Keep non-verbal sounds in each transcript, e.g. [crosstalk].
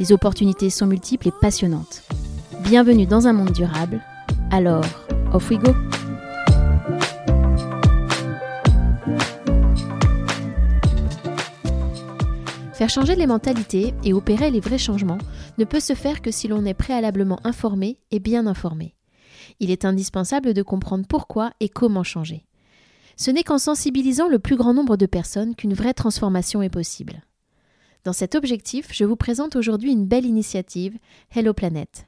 Les opportunités sont multiples et passionnantes. Bienvenue dans un monde durable. Alors, off we go! Faire changer les mentalités et opérer les vrais changements ne peut se faire que si l'on est préalablement informé et bien informé. Il est indispensable de comprendre pourquoi et comment changer. Ce n'est qu'en sensibilisant le plus grand nombre de personnes qu'une vraie transformation est possible. Dans cet objectif, je vous présente aujourd'hui une belle initiative, Hello Planet.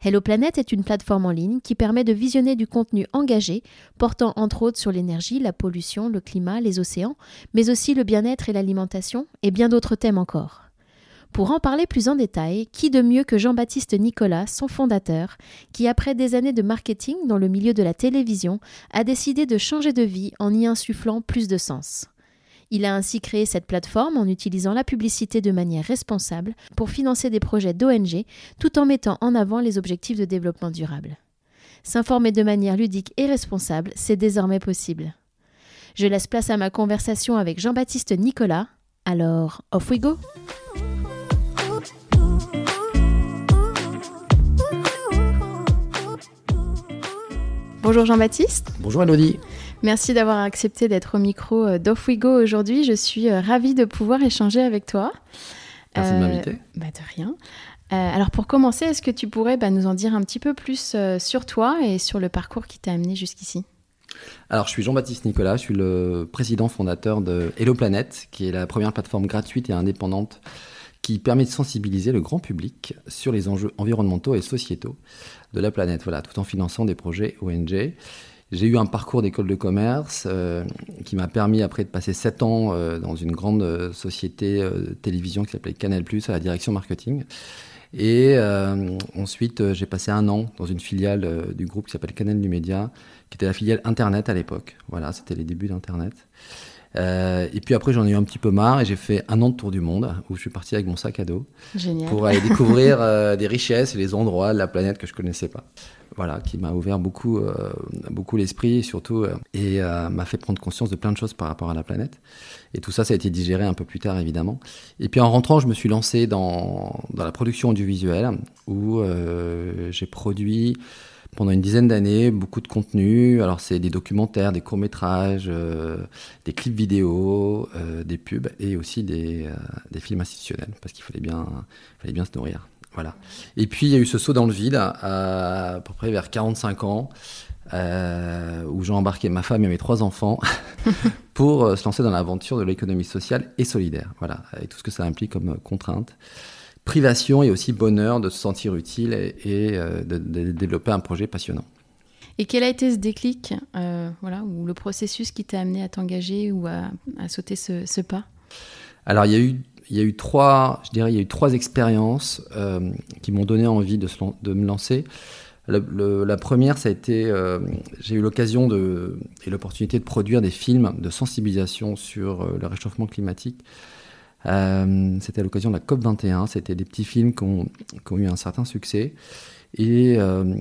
Hello Planet est une plateforme en ligne qui permet de visionner du contenu engagé portant entre autres sur l'énergie, la pollution, le climat, les océans, mais aussi le bien-être et l'alimentation et bien d'autres thèmes encore. Pour en parler plus en détail, qui de mieux que Jean-Baptiste Nicolas, son fondateur, qui après des années de marketing dans le milieu de la télévision, a décidé de changer de vie en y insufflant plus de sens? Il a ainsi créé cette plateforme en utilisant la publicité de manière responsable pour financer des projets d'ONG tout en mettant en avant les objectifs de développement durable. S'informer de manière ludique et responsable, c'est désormais possible. Je laisse place à ma conversation avec Jean-Baptiste Nicolas. Alors, off we go! Bonjour Jean-Baptiste. Bonjour Elodie. Merci d'avoir accepté d'être au micro euh, d'Off We Go aujourd'hui. Je suis euh, ravie de pouvoir échanger avec toi. Merci de m'inviter. Bah de rien. alors pour commencer, est-ce que tu pourrais bah, nous en dire un petit peu plus sur toi et sur le parcours qui t'a amené jusqu'ici? Alors, je suis Jean-Baptiste Nicolas, je suis le président fondateur de Hello Planet, qui est la première plateforme gratuite et indépendante qui permet de sensibiliser le grand public sur les enjeux environnementaux et sociétaux de la planète, voilà, tout en finançant des projets ONG. J'ai eu un parcours d'école de commerce euh, qui m'a permis après de passer 7 ans euh, dans une grande euh, société de télévision qui s'appelait Canal+, à la direction marketing. Et ensuite, j'ai passé un an dans une filiale du groupe qui s'appelle Canal du Média, qui était la filiale Internet à l'époque. Voilà, c'était les débuts d'Internet. Euh, et puis après, j'en ai eu un petit peu marre et j'ai fait un an de tour du monde où je suis parti avec mon sac à dos pour aller découvrir euh, des richesses et les endroits de la planète que je connaissais pas. Voilà, qui m'a ouvert beaucoup, euh, beaucoup l'esprit surtout et m'a fait prendre conscience de plein de choses par rapport à la planète. Et tout ça, ça a été digéré un peu plus tard évidemment. Et puis en rentrant, je me suis lancé dans, dans la production audiovisuelle où j'ai produit pendant une dizaine d'années, beaucoup de contenu. Alors, c'est des documentaires, des courts-métrages, euh, des clips vidéo, euh, des pubs et aussi des, euh, des films institutionnels parce qu'il fallait bien, fallait bien se nourrir. Voilà. Et puis, il y a eu ce saut dans le vide à, à peu près vers 45 ans où j'ai embarqué ma femme et mes trois enfants [laughs] pour se lancer dans l'aventure de l'économie sociale et solidaire. Voilà. Et tout ce que ça implique comme contrainte privation et aussi bonheur de se sentir utile et, euh, de, développer un projet passionnant. Et quel a été ce déclic, euh, voilà, ou le processus qui t'a amené à t'engager ou à, sauter ce, pas? Alors, il y a eu il y a eu trois, je dirais, il y a eu trois expériences euh, qui m'ont donné envie de, me lancer. La, première, ça a été, j'ai eu l'occasion de et l'opportunité de produire des films de sensibilisation sur le réchauffement climatique euh, c'était à l'occasion de la COP21. C'était des petits films qui ont, eu un certain succès. Et euh,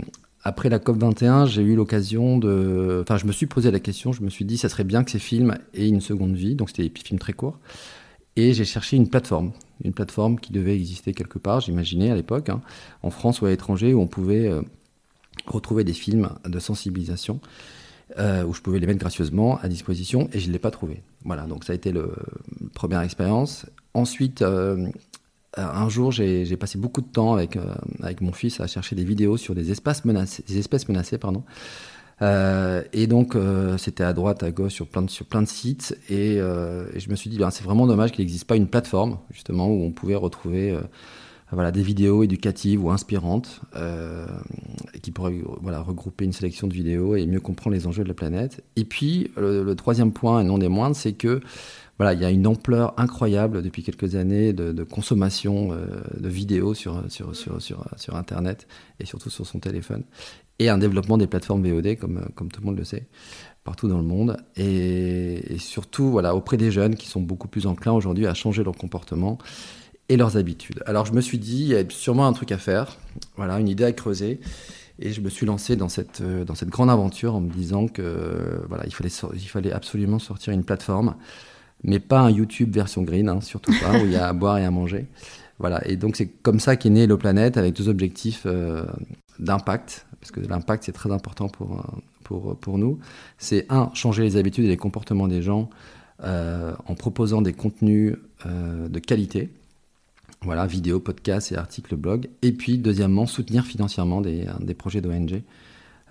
après la COP21, j'ai eu l'occasion de. Enfin, je me suis posé la question, je me suis dit, ça serait bien que ces films aient une seconde vie. Donc, c'était des films très courts. Et j'ai cherché une plateforme, une plateforme qui devait exister quelque part, j'imaginais à l'époque, hein, en France ou à l'étranger, où on pouvait euh, retrouver des films de sensibilisation. où je pouvais les mettre gracieusement à disposition et je ne l'ai pas trouvé. Voilà, donc ça a été la première expérience. Ensuite, euh, un jour, j'ai passé beaucoup de temps avec, euh, avec mon fils à chercher des vidéos sur des, espaces menacés, des espèces menacées. Pardon. Euh, et donc, c'était à droite, à gauche, sur plein de, sur plein de sites. Et, je me suis dit, ben, c'est vraiment dommage qu'il n'existe pas une plateforme, justement, où on pouvait retrouver voilà, des vidéos éducatives ou inspirantes qui pourraient voilà, regrouper une sélection de vidéos et mieux comprendre les enjeux de la planète. Et puis, le, troisième point, et non des moindres, c'est que voilà, il y a une ampleur incroyable depuis quelques années de, consommation de vidéos sur, sur, sur, sur Internet et surtout sur son téléphone et un développement des plateformes VOD, comme, comme tout le monde le sait, partout dans le monde, et, surtout voilà, auprès des jeunes qui sont beaucoup plus enclins aujourd'hui à changer leur comportement et leurs habitudes. Alors je me suis dit, il y a sûrement un truc à faire, voilà, une idée à creuser, et je me suis lancé dans cette, dans cette grande aventure en me disant que voilà, il, fallait, il fallait absolument sortir une plateforme, mais pas un YouTube version green, hein, surtout pas, où il y a à [laughs] boire et à manger. Voilà, et donc c'est comme ça qu'est né Hello Planète avec deux objectifs euh, d'impact parce que l'impact c'est très important pour, pour, pour nous, c'est un, changer les habitudes et les comportements des gens euh, en proposant des contenus euh, de qualité, voilà, vidéos, podcasts et articles blog, et puis deuxièmement, soutenir financièrement des, des projets d'ONG,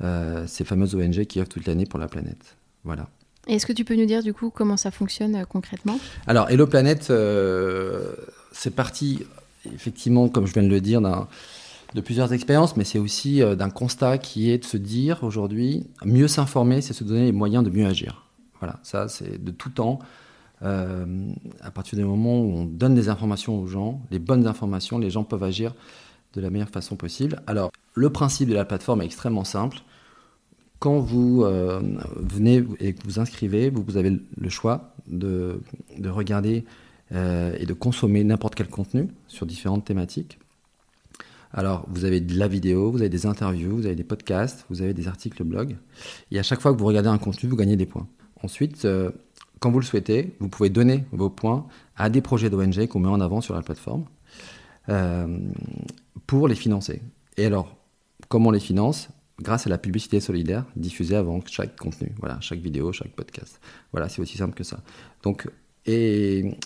euh, ces fameuses ONG qui offrent toute l'année pour la planète. Voilà. Est-ce que tu peux nous dire du coup comment ça fonctionne concrètement? Alors, Hello Planète, c'est parti effectivement, comme je viens de le dire, d'un de plusieurs expériences, mais c'est aussi euh, d'un constat qui est de se dire aujourd'hui, mieux s'informer, c'est se donner les moyens de mieux agir. Voilà, ça c'est de tout temps. Euh, à partir du moment où on donne des informations aux gens, les bonnes informations, les gens peuvent agir de la meilleure façon possible. Alors, le principe de la plateforme est extrêmement simple. Quand vous euh, venez et que vous inscrivez, vous, avez le choix de regarder et de consommer n'importe quel contenu sur différentes thématiques. Alors, vous avez de la vidéo, vous avez des interviews, vous avez des podcasts, vous avez des articles blog. Et à chaque fois que vous regardez un contenu, vous gagnez des points. Ensuite, euh, quand vous le souhaitez, vous pouvez donner vos points à des projets d'ONG qu'on met en avant sur la plateforme euh, pour les financer. Et alors, comment on les finance? Grâce à la publicité solidaire diffusée avant chaque contenu, voilà, chaque vidéo, chaque podcast. Voilà, c'est aussi simple que ça. Donc, et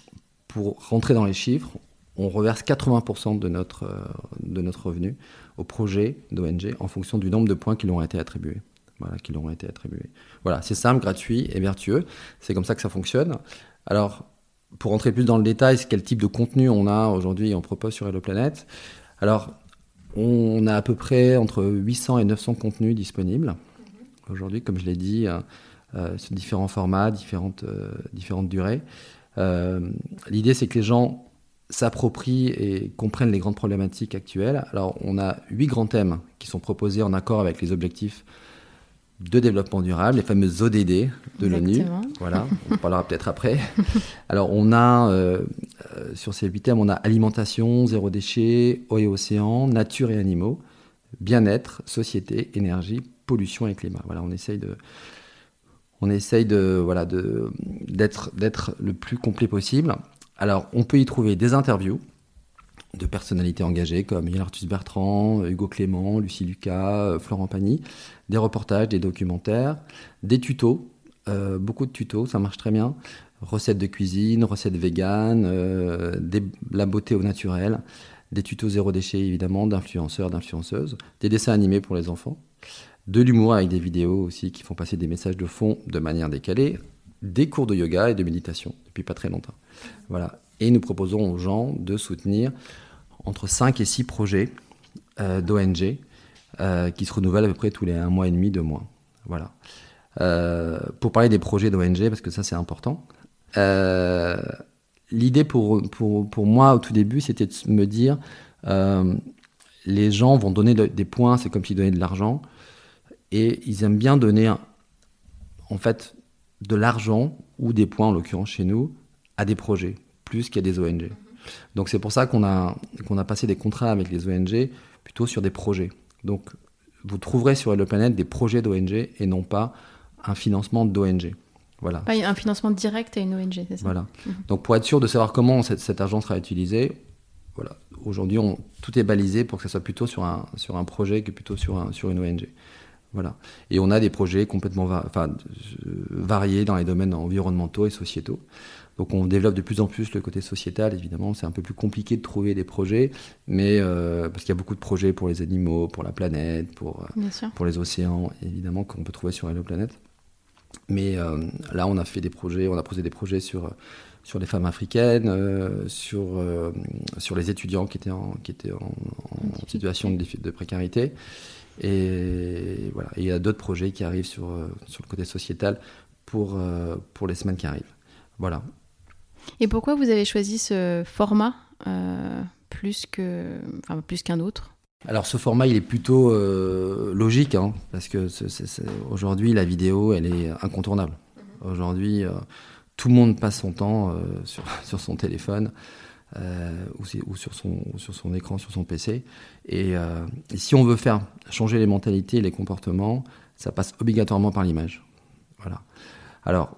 pour rentrer dans les chiffres, on reverse 80% de notre, euh, de notre revenu au projet d'ONG en fonction du nombre de points qui leur ont été attribués. Voilà, qui leur ont été attribués. Voilà, c'est simple, gratuit et vertueux. C'est comme ça que ça fonctionne. Alors, pour rentrer plus dans le détail, quel type de contenu on a aujourd'hui et on propose sur Hello Planet. Alors, on a à peu près entre 800 et 900 contenus disponibles aujourd'hui, comme je l'ai dit, euh, euh, sur différents formats, différentes, différentes durées. L'idée, c'est que les gens s'approprient et comprennent les grandes problématiques actuelles. Alors, on a huit grands thèmes qui sont proposés en accord avec les objectifs de développement durable, les fameuses ODD de l'ONU. Voilà, on parlera peut-être après. [laughs] Alors, on a, euh, euh, sur ces huit thèmes, on a alimentation, zéro déchet, eau et océan, nature et animaux, bien-être, société, énergie, pollution et climat. Voilà, on essaye de, on essaye de, voilà, de, d'être, d'être le plus complet possible. Alors, on peut y trouver des interviews de personnalités engagées comme Yann Arthus Bertrand, Hugo Clément, Lucie Lucas, euh, Florent Pagny, des reportages, des documentaires, des tutos, euh, beaucoup de tutos, ça marche très bien, recettes de cuisine, recettes véganes, euh, la beauté au naturel, des tutos zéro déchet évidemment, d'influenceurs, d'influenceuses, des dessins animés pour les enfants, de l'humour avec des vidéos aussi qui font passer des messages de fond de manière décalée, des cours de yoga et de méditation depuis pas très longtemps. Voilà. Et nous proposons aux gens de soutenir entre 5 et 6 projets euh, d'ONG euh, qui se renouvellent à peu près tous les un mois et demi, deux mois. Voilà. Euh, pour parler des projets d'ONG, parce que ça c'est important, l'idée pour, pour, pour, moi au tout début c'était de me dire les gens vont donner des points, c'est comme s'ils donnaient de l'argent, et ils aiment bien donner en fait de l'argent ou des points, en l'occurrence chez nous, à des projets, plus qu'à des ONG. Donc c'est pour ça qu'on a, qu'on a passé des contrats avec les ONG plutôt sur des projets. Donc vous trouverez sur Hello Planet des projets d'ONG et non pas un financement d'ONG. Voilà. Pas un financement direct à une ONG, c'est ça? Voilà. Mhm. Donc pour être sûr de savoir comment cet argent sera utilisé, voilà. Aujourd'hui, tout est balisé pour que ça soit plutôt sur un, sur un projet que plutôt sur, un, sur une ONG. Voilà. Et on a des projets complètement enfin, variés dans les domaines environnementaux et sociétaux. Donc on développe de plus en plus le côté sociétal, évidemment, c'est un peu plus compliqué de trouver des projets, mais euh, parce qu'il y a beaucoup de projets pour les animaux, pour la planète, pour, euh, pour les océans, évidemment, qu'on peut trouver sur Hello Planète. Mais là, on a fait des projets, on a posé des projets sur sur les femmes africaines, sur, sur les étudiants qui étaient en, qui étaient en, situation de, de, précarité. Et voilà, il y a d'autres projets qui arrivent sur, sur le côté sociétal pour, pour les semaines qui arrivent. Voilà. Et pourquoi vous avez choisi ce format euh, plus que, enfin, plus qu'un autre? Alors ce format il est plutôt euh, logique hein, parce que aujourd'hui la vidéo elle est incontournable. Mhm. Aujourd'hui euh, tout le monde passe son temps sur, [laughs] sur, son téléphone ou, ou, sur, son, sur son écran, sur son PC. Et, et, si on veut faire changer les mentalités les comportements, ça passe obligatoirement par l'image. Voilà. Alors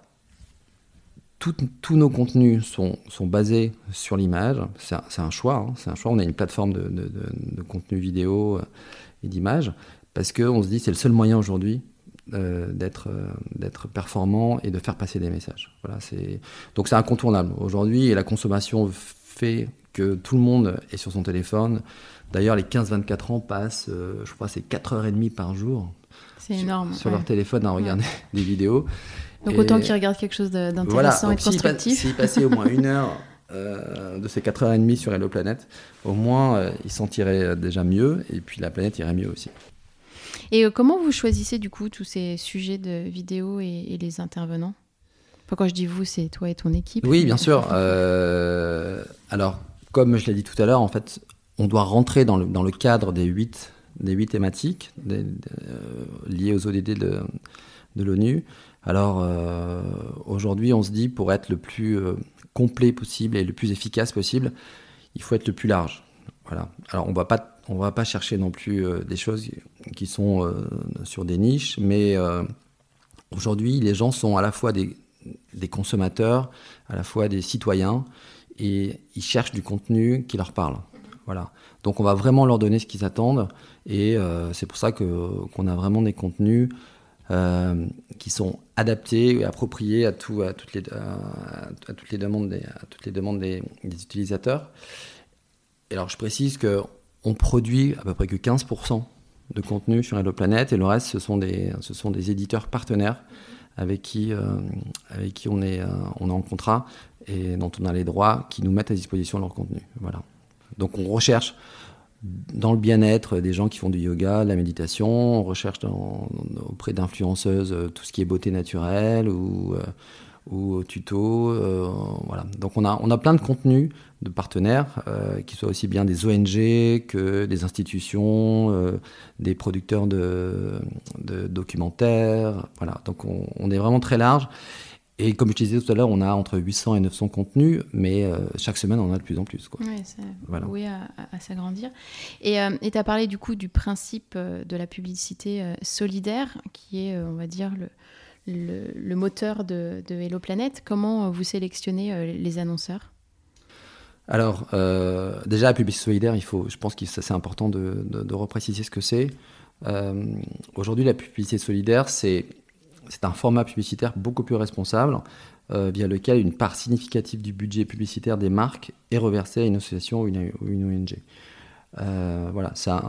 tous nos contenus sont, sont, basés sur l'image. C'est un, choix. Hein. C'est un choix. On a une plateforme de, de, contenu vidéo euh, et d'image parce qu'on se dit c'est le seul moyen aujourd'hui euh, euh, d'être performant et de faire passer des messages. Voilà, donc c'est incontournable. Aujourd'hui, la consommation fait que tout le monde est sur son téléphone. D'ailleurs, les 15-24 ans passent, je crois, c'est 4h30 par jour. C'est énorme. Sur leur téléphone à regarder [laughs] des vidéos. Donc autant qu'ils regardent quelque chose d'intéressant et de constructif. S'ils passaient au moins une [laughs] heure euh, de ces 4h30 sur Hello Planète, au moins euh, ils s'en tiraient déjà mieux et puis la planète irait mieux aussi. Et euh, comment vous choisissez du coup tous ces sujets de vidéo et, les intervenants? Enfin, Quand je dis vous, c'est toi et ton équipe Oui, bien sûr. alors, comme je l'ai dit tout à l'heure, en fait, on doit rentrer dans le, dans le cadre des huit des huit thématiques liées aux ODD de, de l'ONU. Alors euh, aujourd'hui, on se dit pour être le plus euh, complet possible et le plus efficace possible, il faut être le plus large. Voilà. Alors on va pas on va pas chercher non plus euh, des choses qui sont sur des niches, mais aujourd'hui, les gens sont à la fois des, des, consommateurs, à la fois des citoyens, et ils cherchent du contenu qui leur parle. Voilà. Donc on va vraiment leur donner ce qu'ils attendent, et c'est pour ça que qu'on a vraiment des contenus euh, qui sont adaptés et appropriés à, tout, à, toutes, les, demandes des, utilisateurs. Et alors je précise qu'on produit à peu près que 15% de contenu sur Hello Planet et le reste ce sont des, éditeurs partenaires avec qui, euh, on, est, euh, on est en contrat et dont on a les droits qui nous mettent à disposition leur contenu. Voilà. Donc on recherche dans le bien-être des gens qui font du yoga, de la méditation. On recherche auprès d'influenceuses euh, tout ce qui est beauté naturelle ou, euh, ou tuto. Euh, voilà. Donc on a, on a plein de contenus de partenaires, qui soient aussi bien des ONG que des institutions, des producteurs de, documentaires. Voilà. Donc on, on est vraiment très large. Et comme je disais tout à l'heure, on a entre 800 et 900 contenus, mais euh, chaque semaine, on en a de plus en plus. Oui, voilà. oui à, s'agrandir. Et euh, tu as parlé du coup du principe euh, de la publicité solidaire, qui est, on va dire, le, le, moteur de, de, Hello Planet. Comment vous sélectionnez les annonceurs? Alors, déjà, la publicité solidaire, il faut, je pense que c'est important de, de, de, repréciser ce que c'est. Aujourd'hui, la publicité solidaire, c'est c'est un format publicitaire beaucoup plus responsable, euh, via lequel une part significative du budget publicitaire des marques est reversée à une association ou une, ONG. Euh, voilà, ça,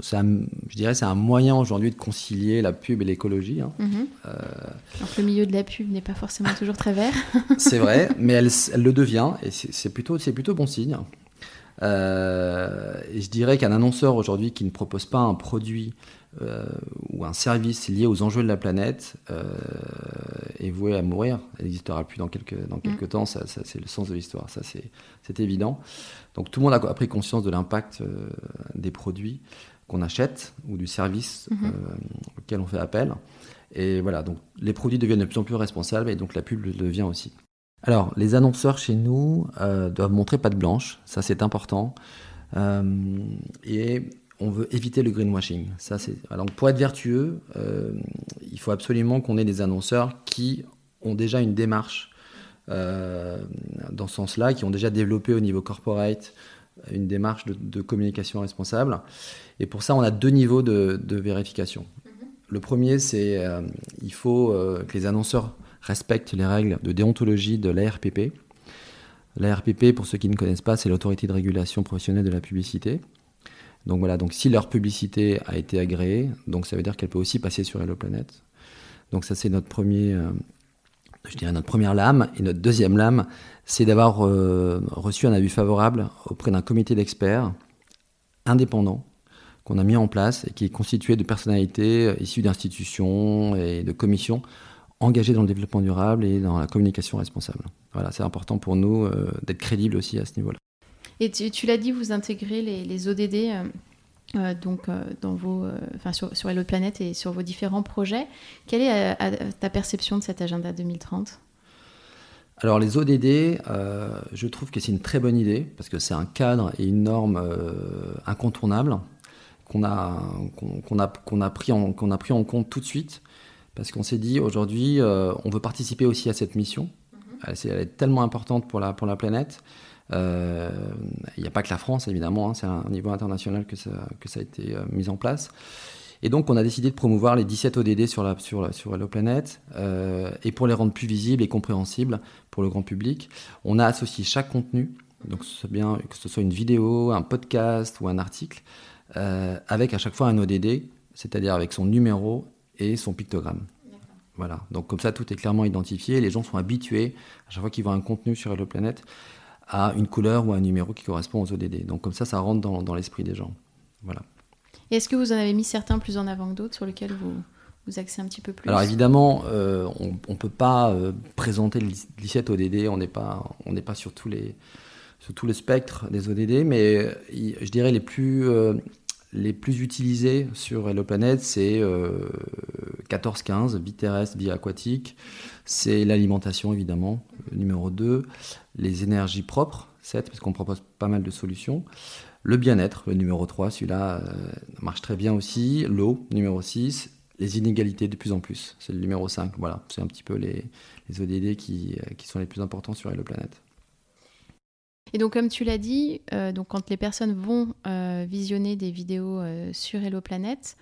je dirais c'est un moyen aujourd'hui de concilier la pub et l'écologie. Hein. Mhm. Euh, le milieu de la pub n'est pas forcément toujours très vert. [laughs] c'est vrai, mais elle, le devient et c'est plutôt, plutôt bon signe. Et je dirais qu'un annonceur aujourd'hui qui ne propose pas un produit euh, ou un service lié aux enjeux de la planète euh, est voué à mourir. Elle n'existera plus dans quelques, dans quelques mm. temps, ça, c'est le sens de l'histoire, ça c'est évident. Donc tout le monde a, pris conscience de l'impact euh, des produits qu'on achète ou du service mm-hmm. auquel on fait appel. Et voilà, donc les produits deviennent de plus en plus responsables et donc la pub le devient aussi. Alors, les annonceurs chez nous doivent montrer patte blanche, ça c'est important. et on veut éviter le greenwashing. Ça, c'est... Alors, pour être vertueux, euh, il faut absolument qu'on ait des annonceurs qui ont déjà une démarche euh, dans ce sens-là, qui ont déjà développé au niveau corporate une démarche de, communication responsable. Et pour ça, on a deux niveaux de, vérification. Mm-hmm. Le premier, c'est euh, il faut que les annonceurs respectent les règles de déontologie de l'ARPP. L'ARPP, pour ceux qui ne connaissent pas, c'est l'autorité de régulation professionnelle de la publicité. Donc voilà, donc si leur publicité a été agréée, donc ça veut dire qu'elle peut aussi passer sur Hello Planet. Donc ça c'est notre premier, je dirais notre première lame. Et notre deuxième lame, c'est d'avoir reçu un avis favorable auprès d'un comité d'experts indépendant qu'on a mis en place et qui est constitué de personnalités issues d'institutions et de commissions engagées dans le développement durable et dans la communication responsable. Voilà, c'est important pour nous d'être crédibles aussi à ce niveau-là. Et tu, l'as dit, vous intégrez les, ODD euh, euh, donc, euh, dans vos, enfin, sur, sur Hello Planète et sur vos différents projets. Quelle est ta perception de cet agenda 2030 alors les ODD, je trouve que c'est une très bonne idée parce que c'est un cadre et une norme incontournable qu'on a, qu'on, a, qu'on a, pris en, qu'on a pris en compte tout de suite parce qu'on s'est dit aujourd'hui on veut participer aussi à cette mission. Mm-hmm. Elle, elle, est tellement importante pour la, pour la planète euh, il n'y a pas que la France, évidemment, hein, c'est un niveau international que ça, que ça a été euh, mis en place. Et donc, on a décidé de promouvoir les 17 ODD sur, la, sur, sur Hello Planet. Euh, et pour les rendre plus visibles et compréhensibles pour le grand public, on a associé chaque contenu, donc bien que ce soit une vidéo, un podcast ou un article, avec à chaque fois un ODD, c'est-à-dire avec son numéro et son pictogramme. Voilà, donc comme ça tout est clairement identifié, les gens sont habitués à chaque fois qu'ils voient un contenu sur Hello Planet à une couleur ou un numéro qui correspond aux ODD. Donc comme ça, ça rentre dans, l'esprit des gens. Voilà. est-ce que vous en avez mis certains plus en avant que d'autres sur lesquels vous, vous axez un petit peu plus? Alors évidemment, euh, on ne peut pas euh, présenter le 17 ODD, on n'est pas, on pas sur, tous les, sur tout le spectre des ODD, mais je dirais les plus, euh, les plus utilisés sur Hello Planet, c'est 14-15, vie terrestre, vie aquatique, c'est l'alimentation évidemment, numéro 2, les énergies propres, 7, parce qu'on propose pas mal de solutions. Le bien-être, le numéro 3, celui-là euh, marche très bien aussi. L'eau, numéro 6. Les inégalités de plus en plus, c'est le numéro 5. Voilà, c'est un petit peu les, les ODD qui, euh, qui, sont les plus importants sur Hello Planète. Et donc, comme tu l'as dit, euh, donc quand les personnes vont visionner des vidéos sur Hello Planète,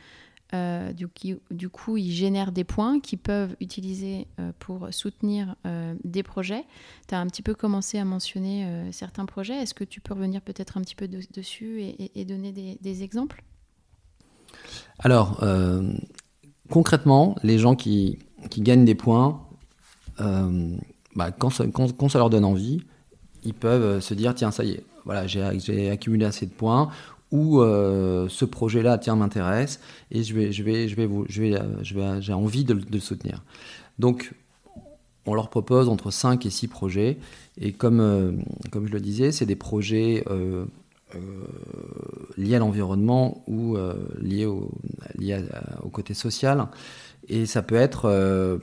euh, du, coup, ils génèrent des points qu'ils peuvent utiliser euh, pour soutenir euh, des projets. Tu as un petit peu commencé à mentionner certains projets. Est-ce que tu peux revenir peut-être un petit peu dessus et, donner des, exemples? Alors, concrètement, les gens qui, gagnent des points, bah, quand, quand, ça leur donne envie, ils peuvent se dire tiens, ça y est, voilà, j'ai accumulé assez de points, où euh, ce projet-là, tiens, m'intéresse et je vais, je vais, je vais, vous, je vais, vais, j'ai envie de, le soutenir. Donc, on leur propose entre 5 et 6 projets. Et comme, euh, comme je le disais, c'est des projets euh, liés à l'environnement ou liés, au, au côté social. Et ça peut être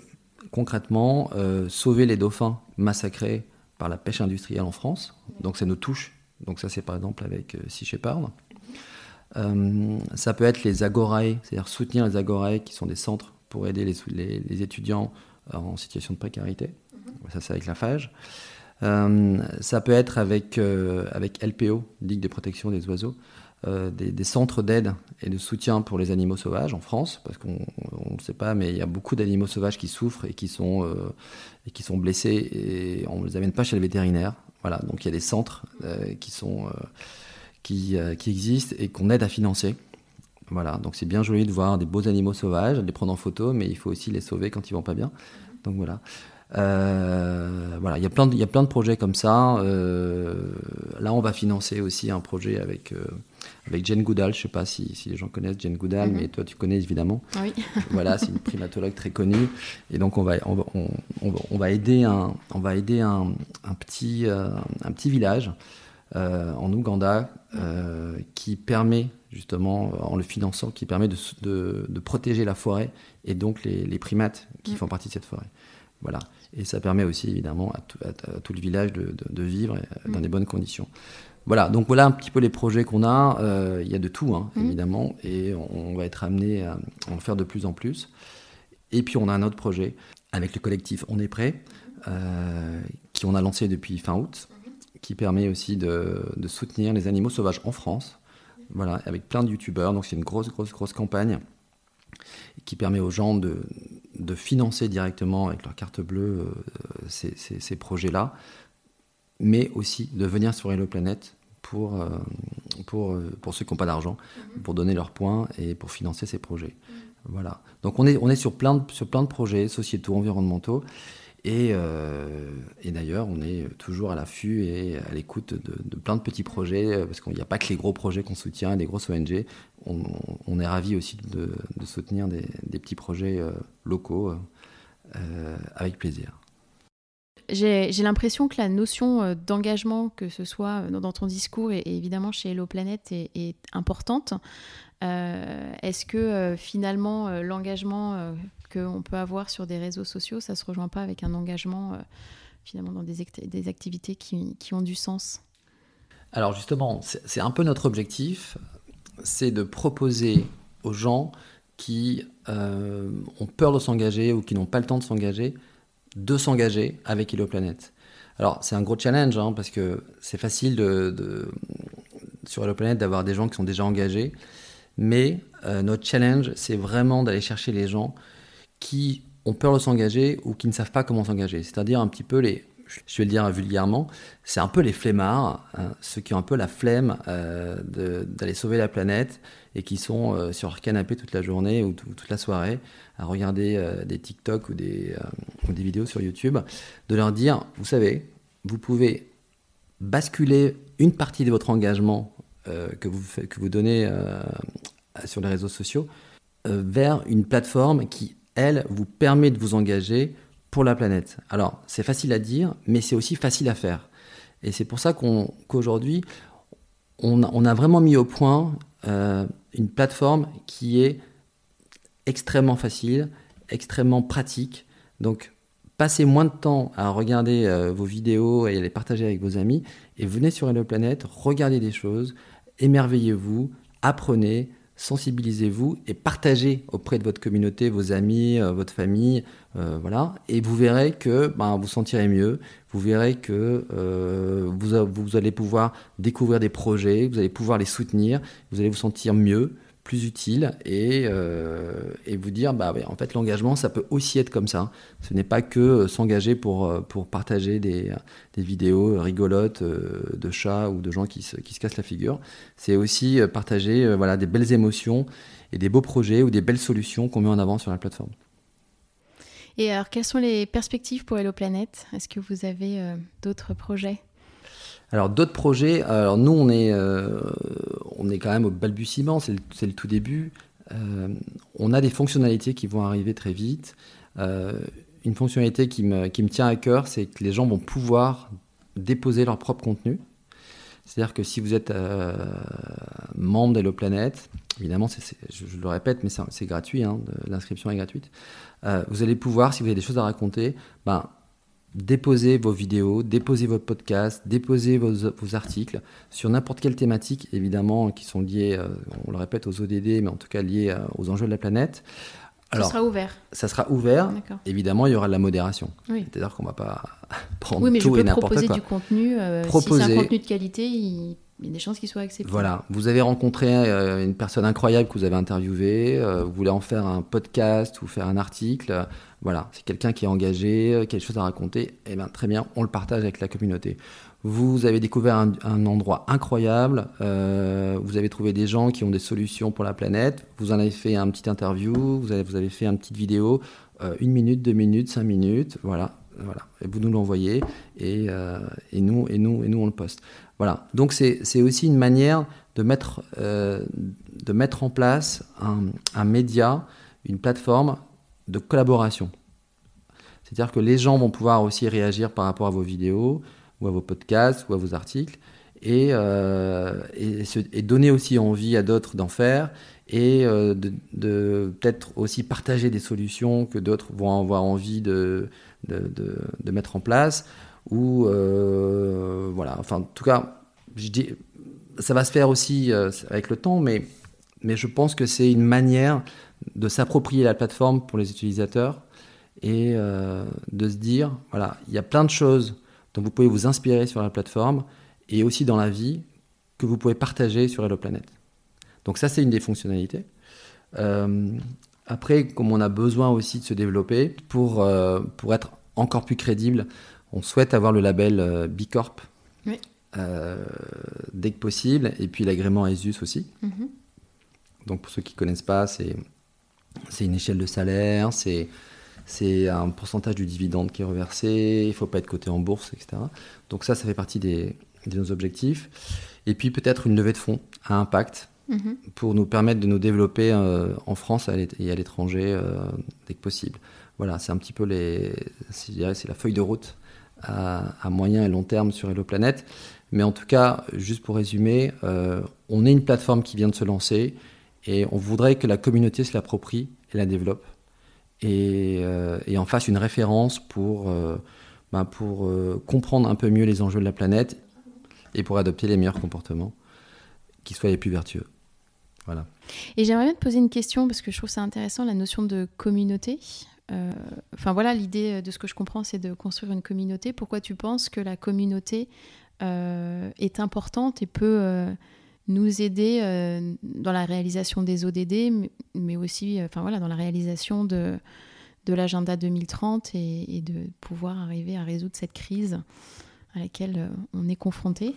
concrètement sauver les dauphins massacrés par la pêche industrielle en France. Donc, c'est nos touches. Donc, ça, c'est par exemple avec Sea Shepherd. Euh, ça peut être les agorae, c'est-à-dire soutenir les agorae qui sont des centres pour aider les, les, étudiants en situation de précarité. Mhm. Ça, c'est avec la FAGE. Euh, ça peut être avec, euh, avec LPO, Ligue de protection des oiseaux, des, centres d'aide et de soutien pour les animaux sauvages en France, parce qu'on ne sait pas, mais il y a beaucoup d'animaux sauvages qui souffrent et qui sont, et qui sont blessés et on ne les amène pas chez le vétérinaire. Voilà, donc il y a des centres qui sont qui, euh, qui existent et qu'on aide à financer. Voilà, donc c'est bien joli de voir des beaux animaux sauvages, de les prendre en photo, mais il faut aussi les sauver quand ils vont pas bien. Donc voilà. Euh, voilà, il y a plein de, il y a plein de projets comme ça. Euh, là, on va financer aussi un projet avec avec Jane Goodall. Je sais pas si, si les gens connaissent Jane Goodall, mhm. mais toi tu connais évidemment. Oui. [laughs] voilà, c'est une primatologue très connue. Et donc on va on, on, on va aider un on va aider un, un petit un petit village euh, en Ouganda euh, qui permet justement, en le finançant, qui permet de, de, protéger la forêt et donc les, primates qui mm. font partie de cette forêt. Voilà. Et ça permet aussi évidemment à tout, le village de, de vivre dans mm. des bonnes conditions. Voilà, donc voilà un petit peu les projets qu'on a. Euh, il y a de tout, hein, mm. évidemment, et on, va être amené à en faire de plus en plus. Et puis on a un autre projet avec le collectif On est prêt, qui on a lancé depuis fin août, qui permet aussi de, soutenir les animaux sauvages en France, voilà, avec plein de youtubeurs. Donc c'est une grosse, grosse, grosse campagne qui permet aux gens de, de financer directement avec leur carte bleue euh, ces, ces, projets-là, mais aussi de venir sur Hello Planet pour, euh, pour, euh, pour ceux qui n'ont pas d'argent, pour donner leurs points et pour financer ces projets. Voilà. Donc on est, on est sur, plein de, sur plein de projets sociétaux, environnementaux. Et, et d'ailleurs, on est toujours à l'affût et à l'écoute de, plein de petits projets, parce qu'il n'y a pas que les gros projets qu'on soutient, les grosses ONG. On, est ravis aussi de, soutenir des, petits projets locaux avec plaisir j'ai l'impression que la notion euh, d'engagement, que ce soit euh, dans ton discours et, évidemment chez Hello Planet, est, importante. Euh, est-ce que finalement l'engagement qu'on peut avoir sur des réseaux sociaux, ça se rejoint pas avec un engagement finalement dans des, activités qui, ont du sens Alors justement, c'est un peu notre objectif, c'est de proposer aux gens qui ont peur de s'engager ou qui n'ont pas le temps de s'engager, de s'engager avec Hello. Alors, c'est un gros challenge, hein, parce que c'est facile sur Hello d'avoir des gens qui sont déjà engagés, mais euh, notre challenge, c'est vraiment d'aller chercher les gens qui ont peur de s'engager ou qui ne savent pas comment s'engager. C'est-à-dire un petit peu les, je vais le dire vulgairement, c'est un peu les flemmards, hein, ceux qui ont un peu la flemme euh, d'aller sauver la planète et qui sont euh, sur leur canapé toute la journée ou toute la soirée à regarder euh, des TikTok ou des, ou des vidéos sur YouTube, de leur dire, vous savez, vous pouvez basculer une partie de votre engagement que, vous, que vous donnez sur les réseaux sociaux vers une plateforme qui, elle, vous permet de vous engager pour la planète. Alors, c'est facile à dire, mais c'est aussi facile à faire. Et c'est pour ça qu'aujourd'hui, on, a vraiment mis au point euh, une plateforme qui est extrêmement facile, extrêmement pratique. Donc, passez moins de temps à regarder euh, vos vidéos et à les partager avec vos amis, et venez sur Hello Planète, regardez des choses, émerveillez-vous, apprenez, sensibilisez-vous et partagez auprès de votre communauté, vos amis, euh, votre famille, euh, voilà. Et vous verrez que ben, vous sentirez mieux. Vous verrez que euh, vous, vous, allez pouvoir découvrir des projets, vous allez pouvoir les soutenir, vous allez vous sentir mieux, plus utile et, euh, et vous dire bah en fait l'engagement ça peut aussi être comme ça. Ce n'est pas que euh, s'engager pour, euh, pour partager des, des vidéos rigolotes de chats ou de gens qui se, qui se cassent la figure. C'est aussi partager voilà des belles émotions et des beaux projets ou des belles solutions qu'on met en avant sur la plateforme. Et alors quelles sont les perspectives pour Hello Planète est-ce que vous avez d'autres projets? Alors d'autres projets, alors nous on est, euh, on est quand même au balbutiement, c'est le, tout début. Euh, on a des fonctionnalités qui vont arriver très vite. Euh, une fonctionnalité qui me, tient à cœur, c'est que les gens vont pouvoir déposer leur propre contenu. C'est-à-dire que si vous êtes membre d'Hello Planet, évidemment, je, le répète, mais c'est gratuit, hein, l'inscription est gratuite, vous allez pouvoir, si vous avez des choses à raconter, ben, déposez vos vidéos, déposez votre podcast, déposez vos, articles sur n'importe quelle thématique, évidemment, qui sont liées, euh, on le répète, aux ODD, mais en tout cas liées euh, aux enjeux de la planète. Alors, ça sera ouvert. Ça sera ouvert. Évidemment, il y aura de la modération. C'est-à-dire qu'on ne va pas [laughs] prendre oui, mais tout je peux et proposer quoi. du contenu. Euh, si c'est un contenu de qualité, il il y a des chances qu'il soit accepté. Voilà, vous avez rencontré euh, une personne incroyable que vous avez interviewée, euh, vous voulez en faire un podcast ou faire un article, voilà, c'est quelqu'un qui est engagé, des choses à raconter, eh bien très bien, on le partage avec la communauté. Vous avez découvert un, endroit incroyable, vous avez trouvé des gens qui ont des solutions pour la planète, vous en avez fait un petit interview, vous avez, fait une petite vidéo, une minute, deux minutes, cinq minutes, voilà, voilà. Et vous nous l'envoyez et, et, nous, et, nous, et nous, on le poste. Voilà. Donc c'est aussi une manière de mettre, euh, de mettre en place un, média, une plateforme de collaboration. C'est-à-dire que les gens vont pouvoir aussi réagir par rapport à vos vidéos ou à vos podcasts ou à vos articles et, euh, et, donner aussi envie à d'autres d'en faire et euh, de, peut-être aussi partager des solutions que d'autres vont avoir envie de, de, mettre en place ou euh, voilà, enfin en tout cas, je dis, ça va se faire aussi avec le temps, mais, mais je pense que c'est une manière de s'approprier la plateforme pour les utilisateurs et de se dire, voilà, il y a plein de choses dont vous pouvez vous inspirer sur la plateforme et aussi dans la vie que vous pouvez partager sur Hello Planet. Donc ça, c'est une des fonctionnalités. après, comme on a besoin aussi de se développer pour, pour être encore plus crédible on souhaite avoir le label euh, Bicorp euh, dès que possible, et puis l'agrément ESUS aussi. Mhm. Donc pour ceux qui ne connaissent pas, c'est c'est une échelle de salaire, c'est c'est un pourcentage du dividende qui est reversé, il ne faut pas être coté en bourse, etc. Donc ça, ça fait partie des, de nos objectifs. Et puis peut-être une levée de fonds à impact mhm. pour nous permettre de nous développer euh, en France et à l'étranger euh, dès que possible. Voilà, c'est un petit peu les, c'est la feuille de route à, moyen et long terme sur Hello Planète. Mais en tout cas, juste pour résumer, euh, on est une plateforme qui vient de se lancer et on voudrait que la communauté se l'approprie et la développe et, euh, et, en fasse une référence pour, euh, ben pour euh, comprendre un peu mieux les enjeux de la planète et pour adopter les meilleurs comportements qui soient les plus vertueux. Voilà. Et j'aimerais bien te poser une question parce que je trouve ça intéressant la notion de communauté. Enfin voilà, l'idée de ce que je comprends, c'est de construire une communauté. Pourquoi tu penses que la communauté est importante et peut nous aider euh, dans la réalisation des ODD, mais, aussi euh, enfin, voilà, dans la réalisation de, l'agenda 2030 et, de pouvoir arriver à résoudre cette crise à laquelle euh, on est confronté.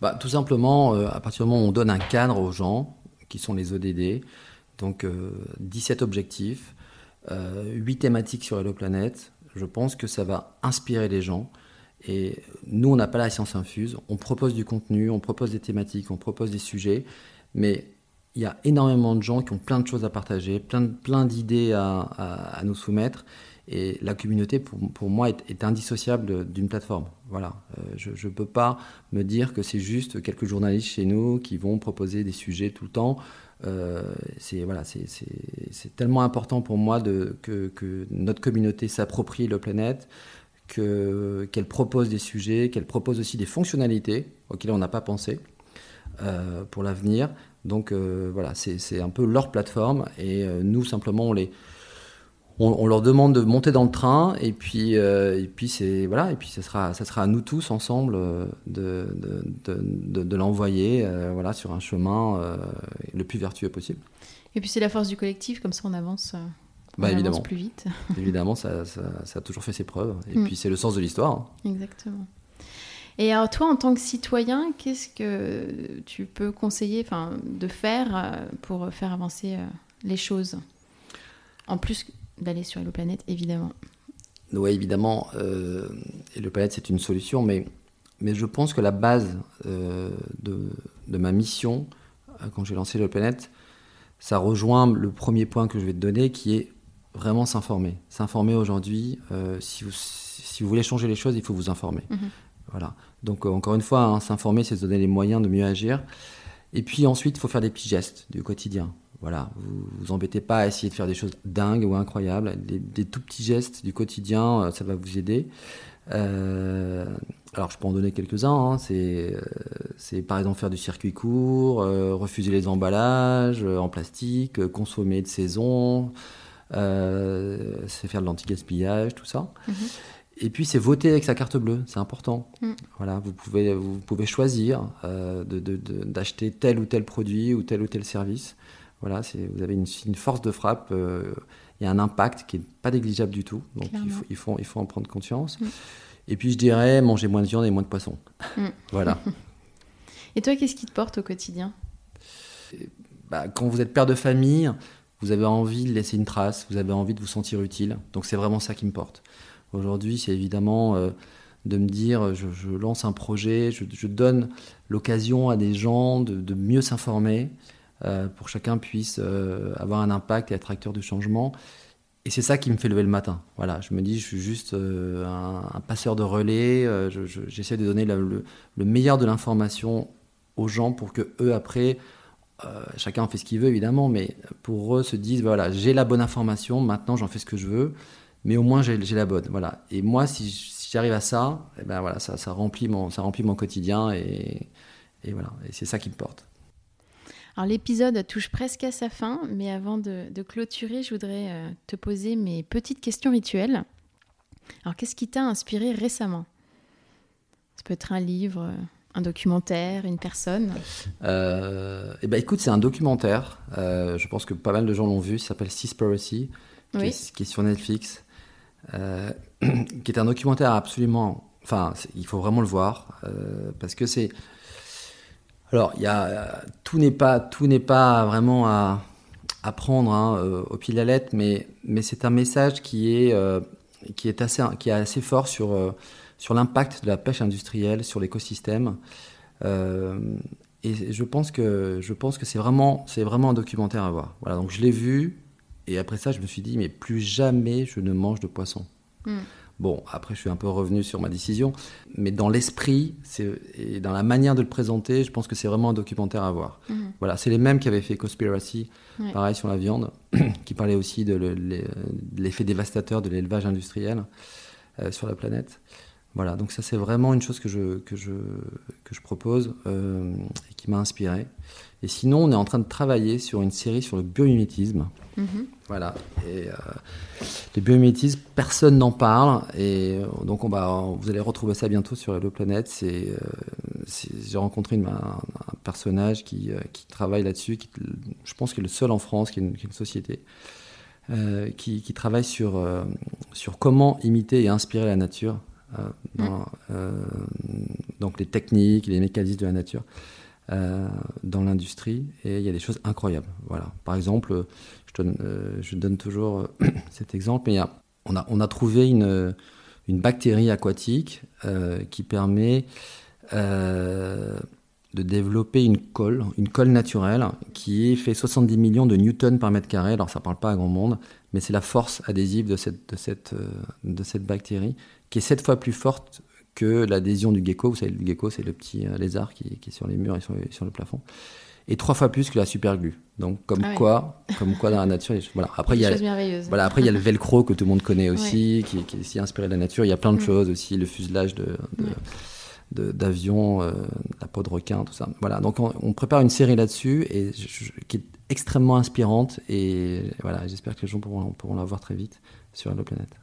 Bah, Tout simplement, à partir du moment où on donne un cadre aux gens, qui sont les ODD, donc 17 objectifs, 8 thématiques sur Hello Planète, je pense que ça va inspirer les gens et nous, on n'a pas la science infuse. On propose du contenu, on propose des thématiques, on propose des sujets, mais il y a énormément de gens qui ont plein de choses à partager, plein, plein d'idées à, nous soumettre. Et la communauté, pour, moi, est, indissociable d'une plateforme. Voilà. Euh, je ne peux pas me dire que c'est juste quelques journalistes chez nous qui vont proposer des sujets tout le temps. Euh, c'est voilà, tellement important pour moi que, que notre communauté s'approprie le planète, qu'elle propose des sujets, qu'elle propose aussi des fonctionnalités auxquelles on n'a pas pensé euh, pour l'avenir. Donc euh, voilà, c'est un peu leur plateforme et euh, nous simplement on les on, leur demande de monter dans le train et puis et puis c'est voilà et puis ça sera ça sera à nous tous ensemble de, de, de, de l'envoyer voilà sur un chemin le plus vertueux possible. Et puis c'est la force du collectif, comme ça on avance bah, évidemment. plus vite. [laughs] évidemment, ça, ça, a toujours fait ses preuves. Et mm. puis, c'est le sens de l'histoire. Hein. Exactement. Et alors, toi, en tant que citoyen, qu'est-ce que tu peux conseiller de faire euh, pour faire avancer euh, les choses? En plus d'aller sur Hello Planète, évidemment. Oui, évidemment. Euh, Hello Planète, c'est une solution, mais, mais je pense que la base euh, de, de, ma mission, quand j'ai lancé Hello Planète, ça rejoint le premier point que je vais te donner, qui est vraiment s'informer. S'informer aujourd'hui, euh, si, vous, si vous voulez changer les choses, il faut vous informer. Mhm. Voilà. Donc, euh, encore une fois, hein, s'informer, c'est se donner les moyens de mieux agir. Et puis ensuite, il faut faire des petits gestes du quotidien. Voilà, vous vous embêtez pas à essayer de faire des choses dingues ou incroyables. Des, tout petits gestes du quotidien, euh, ça va vous aider. alors, je peux en donner quelques-uns. Hein. C'est, par exemple faire du circuit court, refuser les emballages en plastique, consommer de saison, c'est faire de l'anti-gaspillage, tout ça. Mhm. Et puis c'est voter avec sa carte bleue, c'est important. Mm. Voilà, vous pouvez, vous pouvez choisir euh, d'acheter tel ou tel produit ou tel ou tel service. Voilà, vous avez une, force de frappe, euh, il y a un impact qui n'est pas négligeable du tout. Donc il faut, il faut, il, faut, en prendre conscience. Mm. Et puis je dirais manger moins de viande et moins de poisson. Mm. [laughs] voilà. Et toi, qu'est-ce qui te porte au quotidien? Bah, Quand vous êtes père de famille, vous avez envie de laisser une trace, vous avez envie de vous sentir utile. Donc c'est vraiment ça qui me porte. Aujourd'hui, c'est évidemment euh, de me dire, je, lance un projet, je, donne l'occasion à des gens de, mieux s'informer euh, pour que chacun puisse euh, avoir un impact et être acteur du changement. Et c'est ça qui me fait lever le matin. Voilà, je me dis, je suis juste un, passeur de relais. J'essaie de donner le, le meilleur de l'information aux gens pour que eux après euh, chacun fait ce qu'il veut évidemment, mais pour eux se disent voilà, j'ai la bonne information, maintenant j'en fais ce que je veux, mais au moins j'ai la bonne. Voilà. Et moi, si, j'arrive à ça, eh ben voilà, ça, ça, remplit mon, ça remplit mon quotidien et, et voilà, et c'est ça qui me porte. Alors l'épisode touche presque à sa fin, mais avant de, clôturer, je voudrais euh, te poser mes petites questions rituelles. Alors qu'est-ce qui t'a inspiré récemment? Ça peut être un livre, un documentaire, une personne euh, Eh ben, écoute, c'est un documentaire. Euh, je pense que pas mal de gens l'ont vu. Ça s'appelle Seaspiracy, qui, est, qui est sur Netflix, euh, [clears throat] qui est un documentaire absolument. Enfin, il faut vraiment le voir parce que c'est. Alors, il y a tout n'est pas tout n'est pas vraiment à, à prendre hein, au pied de la lettre, mais, mais c'est un message qui est, qui est, assez, qui est assez fort sur, sur l'impact de la pêche industrielle sur l'écosystème. et je pense que, je pense que c'est vraiment, c'est vraiment un documentaire à voir. Voilà, donc je l'ai vu, et après ça, je me suis dit, mais plus jamais je ne mange de poisson. Hmm. Bon, après, je suis un peu revenu sur ma décision, mais dans l'esprit et dans la manière de le présenter, je pense que c'est vraiment un documentaire à voir. Hmm. Voilà, c'est les mêmes qui avaient fait Conspiracy, pareil sur la viande, [coughs] qui parlait aussi de l'effet dévastateur de l'élevage industriel euh, sur la planète. Voilà, donc ça c'est vraiment une chose que je, que je, que je propose euh, et qui m'a inspiré. Et sinon, on est en train de travailler sur une série sur le biomimétisme. Mhm. Voilà. Et euh, le biomimétisme, personne n'en parle. Et euh, donc, on va, vous allez retrouver ça bientôt sur Hello Planète. C'est, j'ai rencontré un, personnage qui, qui travaille là-dessus. Qui, je pense qu'il est le seul en France, qui est une, société. qui, qui, travaille sur, sur comment imiter et inspirer la nature dans, euh, donc les techniques, les mécanismes de la nature euh, dans l'industrie et il y a des choses incroyables. Voilà. Par exemple, je donne, toujours [coughs] cet exemple, mais on, a, trouvé une, une bactérie aquatique qui permet de développer une colle, une colle naturelle qui fait 70 millions de newtons par mètre carré. Alors ça ne parle pas à grand monde, mais c'est la force adhésive de cette, de cette, de cette bactérie qui est sept fois plus forte que l'adhésion du gecko. Vous savez, le gecko, c'est le petit euh, lézard qui, est sur les murs et sur, le plafond. Et trois fois plus que la superglue. Donc, comme ah quoi, comme quoi dans la nature, voilà. Après, il y a, voilà, après, il y a le velcro que tout le monde connaît aussi, qui, est aussi inspiré de la nature. Il y a plein de mm. choses aussi, le fuselage de, d'avions, euh, la peau de requin, tout ça. Voilà, donc on, prépare une série là-dessus et qui est extrêmement inspirante et voilà, j'espère que les gens pourront, pourront la voir très vite sur la planète.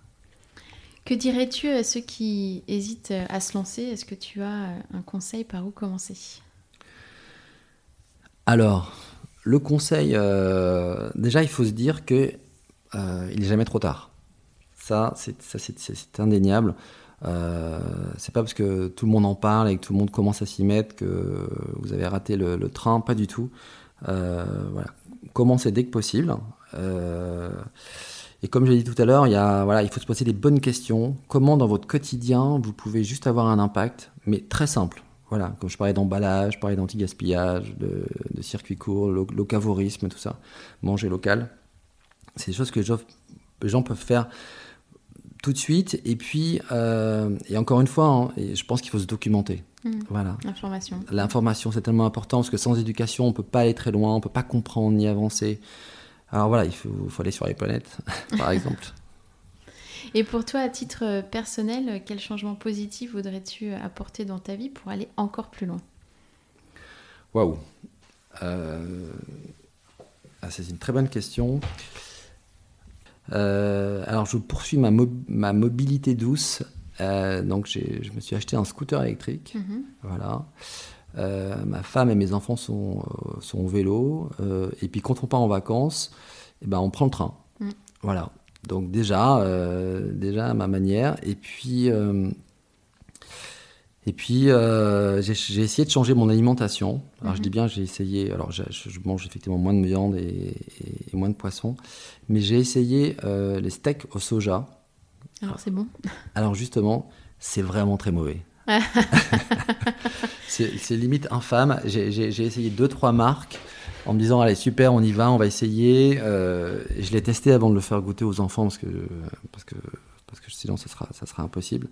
Que dirais-tu à ceux qui hésitent à se lancer? Est-ce que tu as un conseil par où commencer? Alors, le conseil, euh, déjà, il faut se dire que euh, il n'est jamais trop tard. Ça, c'est indéniable. Euh, c'est pas parce que tout le monde en parle et que tout le monde commence à s'y mettre que vous avez raté le, train, pas du tout. Euh, voilà. Commencez dès que possible. Et comme je l'ai dit tout à l'heure, il, voilà, il faut se poser des bonnes questions. Comment dans votre quotidien vous pouvez juste avoir un impact, mais très simple. Voilà, comme je parlais d'emballage, je parlais d'anti-gaspillage, de, de circuit court, locavorisme, tout ça, manger local. C'est des choses que les gens peuvent faire tout de suite. Et puis, euh, et encore une fois, hein, je pense qu'il faut se documenter. Mmh. Voilà. L'information. L'information, c'est tellement important parce que sans éducation, on ne peut pas aller très loin, on ne peut pas comprendre ni avancer. Alors voilà, il faut, aller sur les planètes, [laughs] par exemple. [laughs] Et pour toi, à titre personnel, quel changement positif voudrais-tu apporter dans ta vie pour aller encore plus loin? Waouh euh, ah, C'est une très bonne question. Euh, alors, je poursuis ma, ma mobilité douce. Euh, donc, je me suis acheté un scooter électrique. Mhm. Voilà. Euh, ma femme et mes enfants sont, euh, sont au vélo. Euh, et puis quand on part en vacances, eh ben, on prend le train. Mm. Voilà. Donc déjà, déjà à ma manière. Et puis, et puis j'ai essayé de changer mon alimentation. Alors je mm-hmm. dis bien, j'ai essayé. Alors je, mange effectivement moins de viande et, et moins de poisson. Mais j'ai essayé les steaks au soja. Alors c'est bon [laughs] Alors justement, c'est vraiment très mauvais. [laughs] c'est limite infâme. J'ai essayé deux, trois marques en me disant allez super on y va on va essayer euh, je l'ai testé avant de le faire goûter aux enfants parce que parce que parce que sinon ça sera ça sera impossible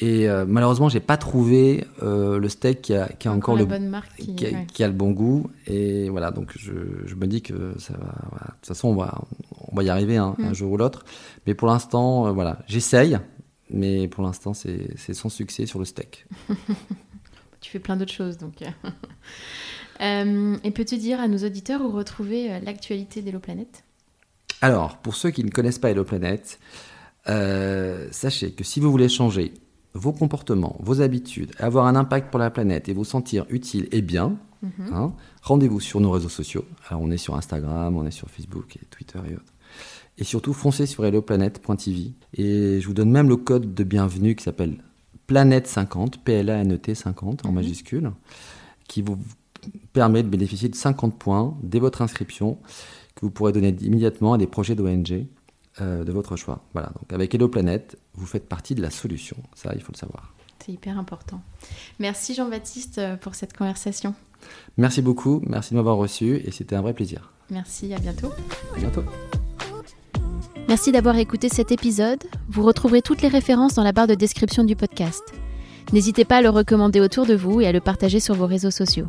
et euh, malheureusement j'ai pas trouvé euh, le steak qui a, qui a encore, le qui, a, le bon goût et voilà donc je, je me dis que ça va de toute façon on va on va y arriver un mm. jour ou l'autre mais pour l'instant voilà j'essaye mais pour l'instant, c'est sans succès sur le steak. [laughs] tu fais plein d'autres choses, donc. [laughs] euh, et peux-tu dire à nos auditeurs où retrouver euh, l'actualité d'Hello Planète Alors, pour ceux qui ne connaissent pas Hello Planète, euh, sachez que si vous voulez changer vos comportements, vos habitudes, avoir un impact pour la planète et vous sentir utile et bien, mhm. hein, rendez-vous sur nos réseaux sociaux. Alors, on est sur Instagram, on est sur Facebook et Twitter et autres. Et surtout, foncez sur helloplanet.tv. Et je vous donne même le code de bienvenue qui s'appelle Planète50, P-L-A-N-E-T 50 en mhm. majuscule, qui vous permet de bénéficier de 50 points dès votre inscription, que vous pourrez donner immédiatement à des projets d'ONG de votre choix. Voilà, donc avec Hello Planète, vous faites partie de la solution. Ça, il faut le savoir. C'est hyper important. Merci Jean-Baptiste euh, pour cette conversation. Merci beaucoup, merci de m'avoir reçu et c'était un vrai plaisir. Merci, à bientôt. À bientôt. Merci d'avoir écouté cet épisode. Vous retrouverez toutes les références dans la barre de description du podcast. N'hésitez pas à le recommander autour de vous et à le partager sur vos réseaux sociaux.